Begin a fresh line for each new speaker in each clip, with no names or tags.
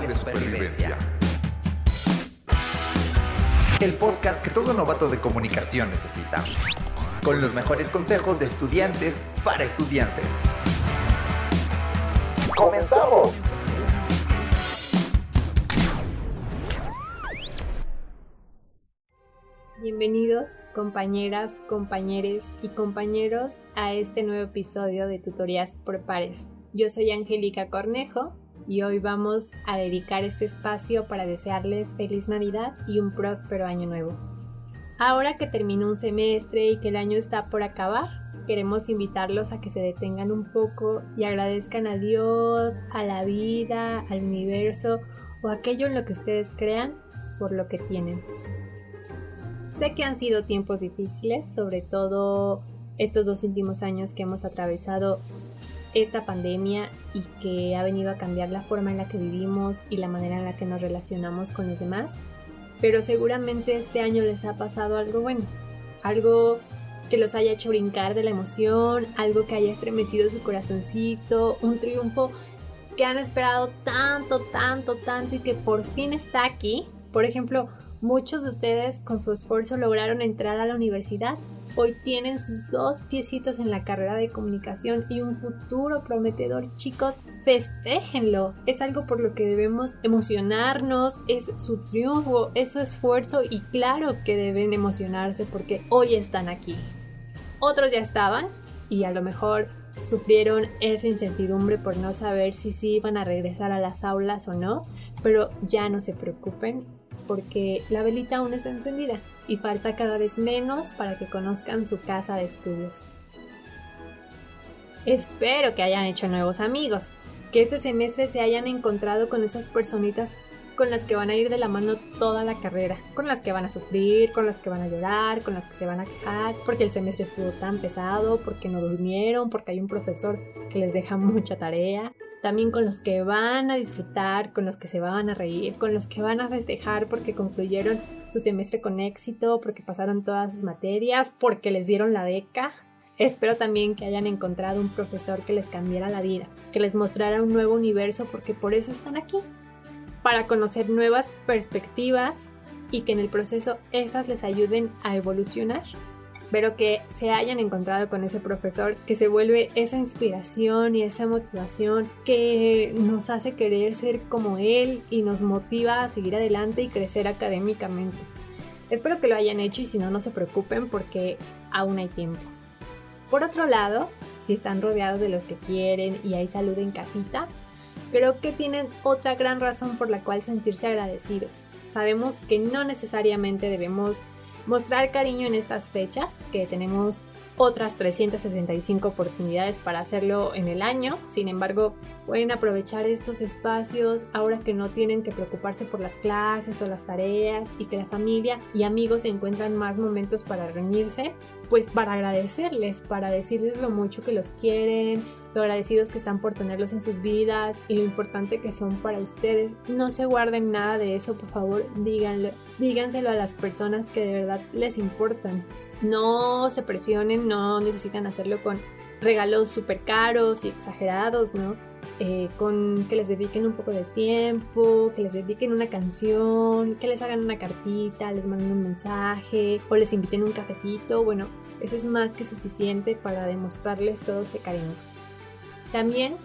De Supervivencia. El podcast que todo novato de comunicación necesita. Con los mejores consejos de estudiantes para estudiantes. ¡Comenzamos!
Bienvenidos compañeras, compañeros y compañeros a este nuevo episodio de Tutorías por Pares. Yo soy Angélica Cornejo y hoy vamos a dedicar este espacio para desearles feliz Navidad y un próspero año nuevo. Ahora que terminó un semestre y que el año está por acabar, queremos invitarlos a que se detengan un poco y agradezcan a Dios, a la vida, al universo o aquello en lo que ustedes crean por lo que tienen. Sé que han sido tiempos difíciles, sobre todo estos dos últimos años que hemos atravesado esta pandemia y que ha venido a cambiar la forma en la que vivimos y la manera en la que nos relacionamos con los demás. Pero seguramente este año les ha pasado algo bueno, algo que los haya hecho brincar de la emoción, algo que haya estremecido su corazoncito, un triunfo que han esperado tanto, tanto, tanto y que por fin está aquí. Por ejemplo, Muchos de ustedes con su esfuerzo lograron entrar a la universidad. Hoy tienen sus dos piecitos en la carrera de comunicación y un futuro prometedor. Chicos, festéjenlo. Es algo por lo que debemos emocionarnos. Es su triunfo, es su esfuerzo y claro que deben emocionarse porque hoy están aquí. Otros ya estaban y a lo mejor sufrieron esa incertidumbre por no saber si sí iban a regresar a las aulas o no, pero ya no se preocupen, porque la velita aún está encendida y falta cada vez menos para que conozcan su casa de estudios. Espero que hayan hecho nuevos amigos, que este semestre se hayan encontrado con esas personitas con las que van a ir de la mano toda la carrera, con las que van a sufrir, con las que van a llorar, con las que se van a quejar, porque el semestre estuvo tan pesado, porque no durmieron, porque hay un profesor que les deja mucha tarea también con los que van a disfrutar, con los que se van a reír, con los que van a festejar porque concluyeron su semestre con éxito, porque pasaron todas sus materias, porque les dieron la beca. Espero también que hayan encontrado un profesor que les cambiara la vida, que les mostrara un nuevo universo porque por eso están aquí, para conocer nuevas perspectivas y que en el proceso estas les ayuden a evolucionar Espero que se hayan encontrado con ese profesor que se vuelve esa inspiración y esa motivación que nos hace querer ser como él y nos motiva a seguir adelante y crecer académicamente. Espero que lo hayan hecho y si no, no se preocupen porque aún hay tiempo. Por otro lado, si están rodeados de los que quieren y hay salud en casita, creo que tienen otra gran razón por la cual sentirse agradecidos. Sabemos que no necesariamente debemos mostrar cariño en estas fechas, que tenemos otras 365 oportunidades para hacerlo en el año. Sin embargo, pueden aprovechar estos espacios ahora que no tienen que preocuparse por las clases o las tareas y que la familia y amigos encuentran más momentos para reunirse, pues para agradecerles, para decirles lo mucho que los quieren, lo agradecidos que están por tenerlos en sus vidas y lo importante que son para ustedes. No se guarden nada de eso, por favor, díganlo, díganselo a las personas que de verdad les importan. No se presionen, no necesitan hacerlo con regalos súper caros y exagerados, ¿no? Eh, con que les dediquen un poco de tiempo, que les dediquen una canción, que les hagan una cartita, les manden un mensaje o les inviten un cafecito. Bueno, eso es más que suficiente para demostrarles todo ese cariño. También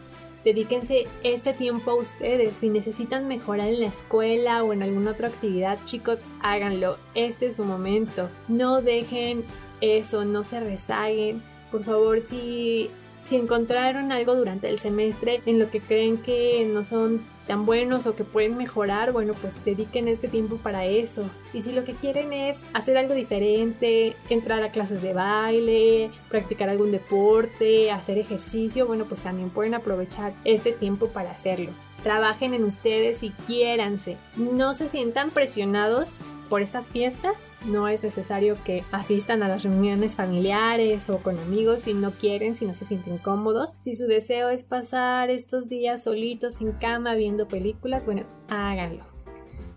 dedíquense este tiempo a ustedes. Si necesitan mejorar en la escuela o en alguna otra actividad, chicos, háganlo. Este es su momento. No dejen eso, no se rezaguen. Por favor, si, si encontraron algo durante el semestre en lo que creen que no son tan buenos o que pueden mejorar, bueno, pues dediquen este tiempo para eso. Y si lo que quieren es hacer algo diferente, entrar a clases de baile, practicar algún deporte, hacer ejercicio, bueno, pues también pueden aprovechar este tiempo para hacerlo. Trabajen en ustedes y quiéranse. No se sientan presionados por estas fiestas. No es necesario que asistan a las reuniones familiares o con amigos si no quieren, si no se sienten cómodos. Si su deseo es pasar estos días solitos en cama viendo películas, bueno, háganlo.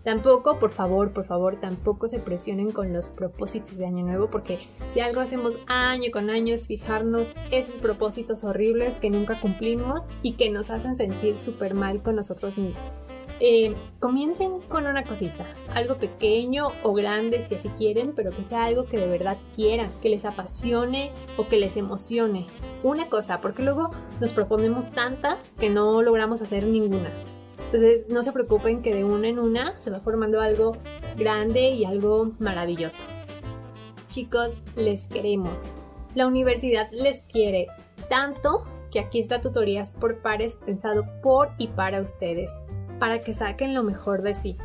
Tampoco, por favor, por favor, tampoco se presionen con los propósitos de Año Nuevo porque si algo hacemos año con año es fijarnos esos propósitos horribles que nunca cumplimos y que nos hacen sentir súper mal con nosotros mismos. Eh, comiencen con una cosita, algo pequeño o grande si así quieren, pero que sea algo que de verdad quieran, que les apasione o que les emocione. Una cosa, porque luego nos proponemos tantas que no logramos hacer ninguna. Entonces no se preocupen que de una en una se va formando algo grande y algo maravilloso. Chicos, les queremos. La universidad les quiere tanto que aquí está tutorías por pares pensado por y para ustedes para que saquen lo mejor de sí.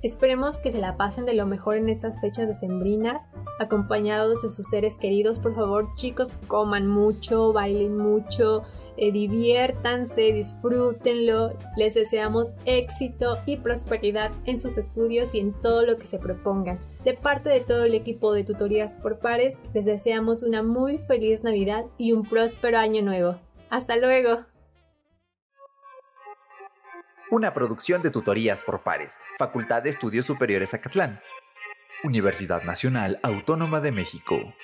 Esperemos que se la pasen de lo mejor en estas fechas decembrinas, acompañados de sus seres queridos. Por favor, chicos, coman mucho, bailen mucho, eh, diviértanse, disfrútenlo. Les deseamos éxito y prosperidad en sus estudios y en todo lo que se propongan. De parte de todo el equipo de tutorías por pares, les deseamos una muy feliz Navidad y un próspero año nuevo. Hasta luego
una producción de tutorías por pares, Facultad de Estudios Superiores Acatlán, Universidad Nacional Autónoma de México.